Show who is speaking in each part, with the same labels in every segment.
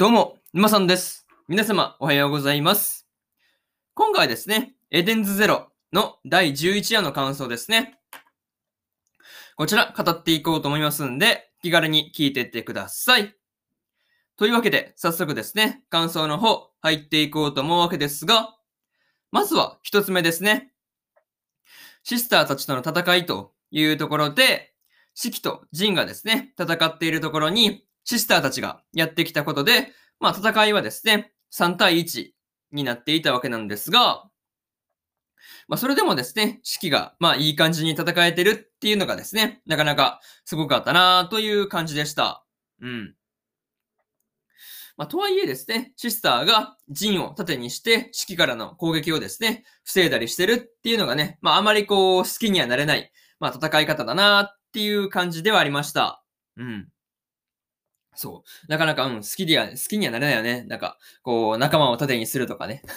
Speaker 1: どうも、沼さんです。皆様、おはようございます。今回ですね、エデンズゼロの第11話の感想ですね。こちら、語っていこうと思いますんで、気軽に聞いていってください。というわけで、早速ですね、感想の方、入っていこうと思うわけですが、まずは一つ目ですね。シスターたちとの戦いというところで、シキとジンがですね、戦っているところに、シスターたちがやってきたことで、まあ戦いはですね、3対1になっていたわけなんですが、まあそれでもですね、四季がまあいい感じに戦えてるっていうのがですね、なかなかすごかったなという感じでした。うん。まあとはいえですね、シスターが陣を盾にして四季からの攻撃をですね、防いだりしてるっていうのがね、まああまりこう好きにはなれない、まあ戦い方だなっていう感じではありました。うん。そう。なかなか、うん、好きでは、好きにはなれないよね。なんか、こう、仲間を盾にするとかね。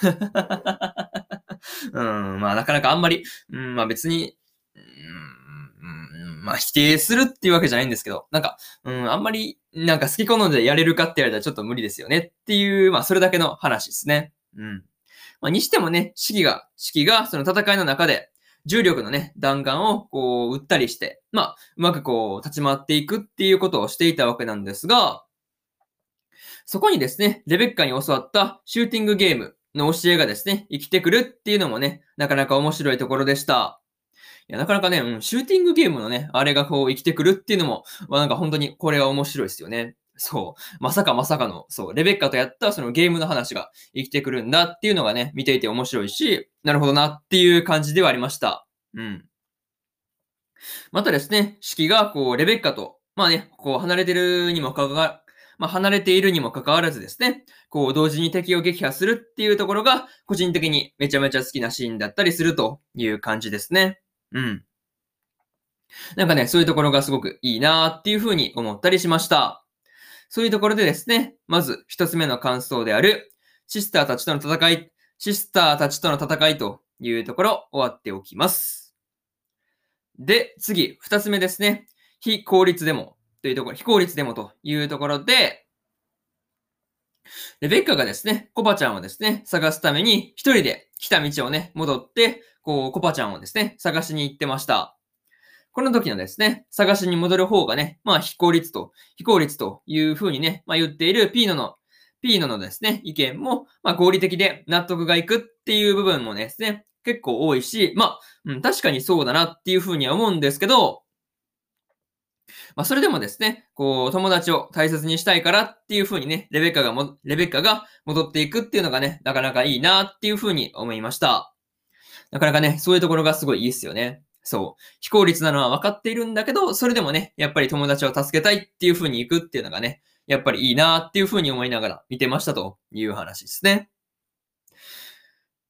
Speaker 1: うん、まあ、なかなかあんまり、うん、まあ別に、うん、まあ否定するっていうわけじゃないんですけど、なんか、うん、あんまり、なんか好き好んでやれるかって言われたらちょっと無理ですよねっていう、まあそれだけの話ですね。うん。まあにしてもね、四季が、四季がその戦いの中で、重力のね、弾丸をこう、撃ったりして、まあ、うまくこう、立ち回っていくっていうことをしていたわけなんですが、そこにですね、レベッカに教わったシューティングゲームの教えがですね、生きてくるっていうのもね、なかなか面白いところでした。いや、なかなかね、うん、シューティングゲームのね、あれがこう生きてくるっていうのも、まあ、なんか本当にこれは面白いですよね。そう。まさかまさかの、そう、レベッカとやったそのゲームの話が生きてくるんだっていうのがね、見ていて面白いし、なるほどなっていう感じではありました。うん。またですね、式がこう、レベッカと、まあね、こう、離れてるにもかかわ、まあ、離れているにもかかわらずですね、こう、同時に敵を撃破するっていうところが、個人的にめちゃめちゃ好きなシーンだったりするという感じですね。うん。なんかね、そういうところがすごくいいなーっていうふうに思ったりしました。そういうところでですね、まず一つ目の感想である、シスターたちとの戦い、シスターたちとの戦いというところ終わっておきます。で、次、二つ目ですね。非効率デモというところ、非効率デモというところで、レベッカがですね、コパちゃんをですね、探すために一人で来た道をね、戻って、こう、コパちゃんをですね、探しに行ってました。この時のですね、探しに戻る方がね、まあ、非効率と、非効率という風にね、まあ言っているピーノの、ピーノのですね、意見も、まあ合理的で納得がいくっていう部分もですね、結構多いし、まあ、うん、確かにそうだなっていう風には思うんですけど、まあ、それでもですね、こう、友達を大切にしたいからっていう風にね、レベッカがも、レベッカが戻っていくっていうのがね、なかなかいいなっていう風に思いました。なかなかね、そういうところがすごいいいですよね。そう。非効率なのは分かっているんだけど、それでもね、やっぱり友達を助けたいっていう風に行くっていうのがね、やっぱりいいなっていう風に思いながら見てましたという話ですね。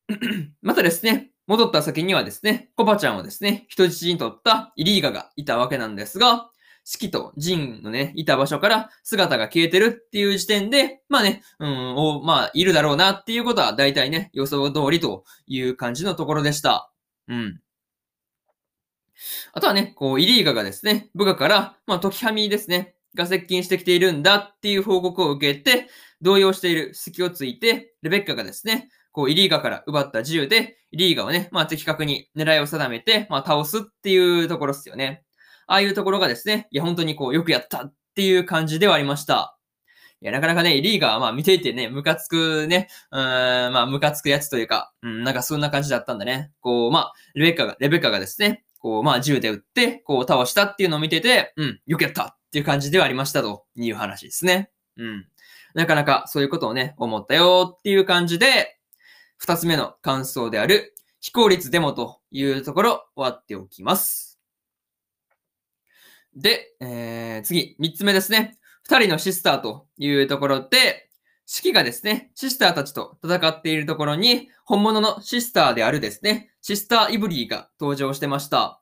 Speaker 1: またですね、戻った先にはですね、コパちゃんをですね、人質に取ったイリーガがいたわけなんですが、四季とジンのね、いた場所から姿が消えてるっていう時点で、まあね、うん、おまあ、いるだろうなっていうことは大体ね、予想通りという感じのところでした。うん。あとはね、こう、イリーガがですね、部下から、まあ、時ハミですね、が接近してきているんだっていう報告を受けて、動揺している隙をついて、レベッカがですね、こう、イリーガから奪った銃で、イリーガをね、まあ、的確に狙いを定めて、まあ、倒すっていうところですよね。ああいうところがですね、いや、本当にこう、よくやったっていう感じではありました。いや、なかなかね、イリーガはまあ見ていてね、ムカつくね、うーん、まあムカつくやつというか、うん、なんかそんな感じだったんだね。こう、まあ、レベッカが、レベッカがですね、こう、まあ銃で撃って、こう倒したっていうのを見てて、うん、よくやったっていう感じではありましたという話ですね。うん。なかなかそういうことをね、思ったよっていう感じで、二つ目の感想である、非効率デモというところ終わっておきます。で、えー、次、三つ目ですね。二人のシスターというところで、四季がですね、シスターたちと戦っているところに、本物のシスターであるですね、シスターイブリーが登場してました。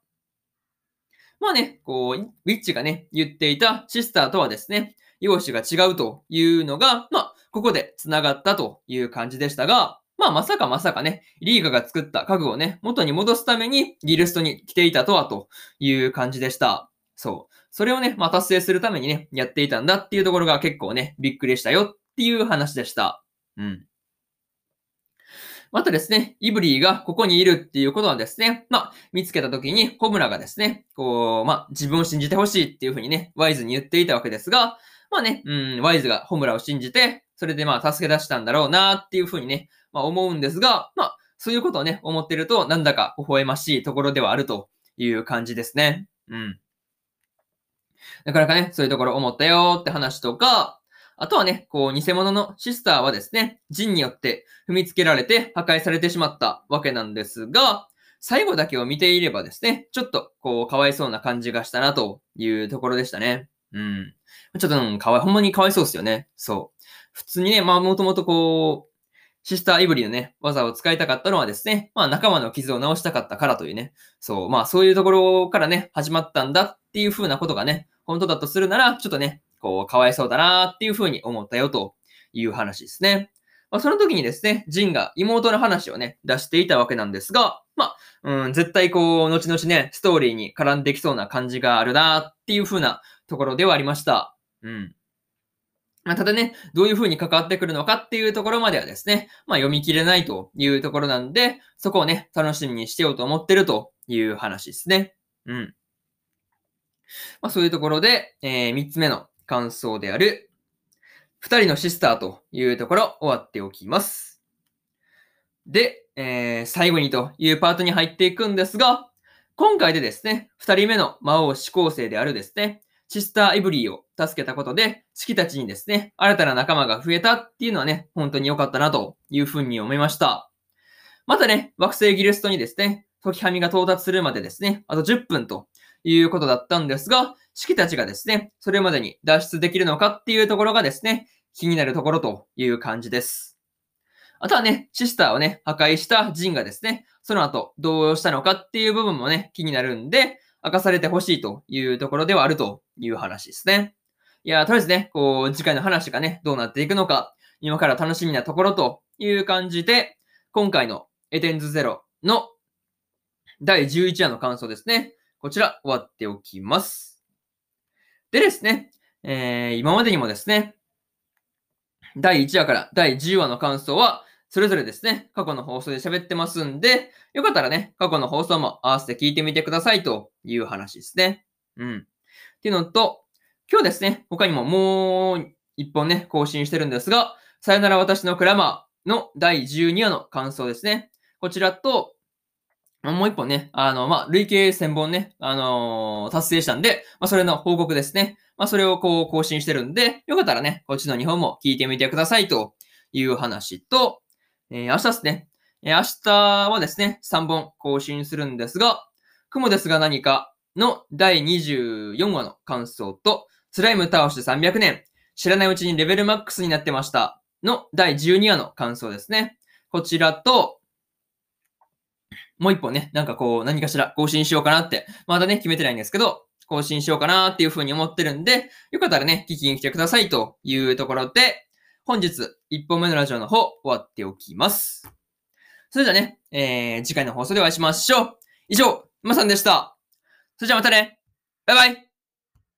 Speaker 1: まあね、こう、ウィッチがね、言っていたシスターとはですね、容姿が違うというのが、まあ、ここで繋がったという感じでしたが、まあまさかまさかね、リーガが作った家具をね、元に戻すためにギルストに来ていたとはという感じでした。そう。それをね、まあ達成するためにね、やっていたんだっていうところが結構ね、びっくりしたよっていう話でした。うん。またですね、イブリーがここにいるっていうことはですね、まあ、見つけた時にホムラがですね、こう、まあ、自分を信じてほしいっていうふうにね、ワイズに言っていたわけですが、まあね、うん、ワイズがホムラを信じて、それでまあ、助け出したんだろうなっていうふうにね、まあ、思うんですが、まあ、そういうことをね、思ってると、なんだか微笑ましいところではあるという感じですね。うん。なかなかね、そういうところ思ったよって話とか、あとはね、こう、偽物のシスターはですね、ジンによって踏みつけられて破壊されてしまったわけなんですが、最後だけを見ていればですね、ちょっと、こう、かわいそうな感じがしたなというところでしたね。うん。ちょっと、うん、かわい、ほんまにかわいそうですよね。そう。普通にね、まあ、もともとこう、シスターイブリのね、技を使いたかったのはですね、まあ仲間の傷を治したかったからというね、そう、まあそういうところからね、始まったんだっていう風なことがね、本当だとするなら、ちょっとね、こう、かわいそうだなっていうふうに思ったよという話ですね。まあ、その時にですね、ジンが妹の話をね、出していたわけなんですが、まあ、うん、絶対こう、後々ね、ストーリーに絡んできそうな感じがあるなっていう風なところではありました。うん。まあ、ただね、どういう風に関わってくるのかっていうところまではですね、まあ、読み切れないというところなんで、そこをね、楽しみにしてようと思ってるという話ですね。うん。まあ、そういうところで、えー、三つ目の感想である、二人のシスターというところ終わっておきます。で、えー、最後にというパートに入っていくんですが、今回でですね、二人目の魔王志向生であるですね、シスター・エブリーを助けたことで、四季たちにですね、新たな仲間が増えたっていうのはね、本当に良かったなというふうに思いました。またね、惑星ギルストにですね、時はみが到達するまでですね、あと10分ということだったんですが、式たちがですね、それまでに脱出できるのかっていうところがですね、気になるところという感じです。あとはね、シスターをね、破壊したジンがですね、その後どうしたのかっていう部分もね、気になるんで、明かされてほしいというところではあるという話ですね。いや、とりあえずね、こう、次回の話がね、どうなっていくのか、今から楽しみなところという感じで、今回のエテンズゼロの第11話の感想ですね。こちら終わっておきます。でですね、えー、今までにもですね、第1話から第10話の感想は、それぞれですね、過去の放送で喋ってますんで、よかったらね、過去の放送も合わせて聞いてみてくださいという話ですね。うん。っていうのと、今日ですね、他にももう一本ね、更新してるんですが、さよなら私のクラマーの第12話の感想ですね。こちらと、もう一本ね、あの、まあ、累計1000本ね、あのー、達成したんで、まあ、それの報告ですね。まあ、それをこう更新してるんで、よかったらね、こっちの2本も聞いてみてくださいという話と、えー、明日ですね。えー、明日はですね、3本更新するんですが、雲ですが何かの第24話の感想と、スライム倒して300年、知らないうちにレベルマックスになってましたの第12話の感想ですね。こちらと、もう一本ね、なんかこう、何かしら更新しようかなって、まだね、決めてないんですけど、更新しようかなっていうふうに思ってるんで、よかったらね、聞きに来てくださいというところで、本日、一本目のラジオの方、終わっておきます。それではね、えー、次回の放送でお会いしましょう。以上、まさんでした。それじゃあまたね。バイバイ。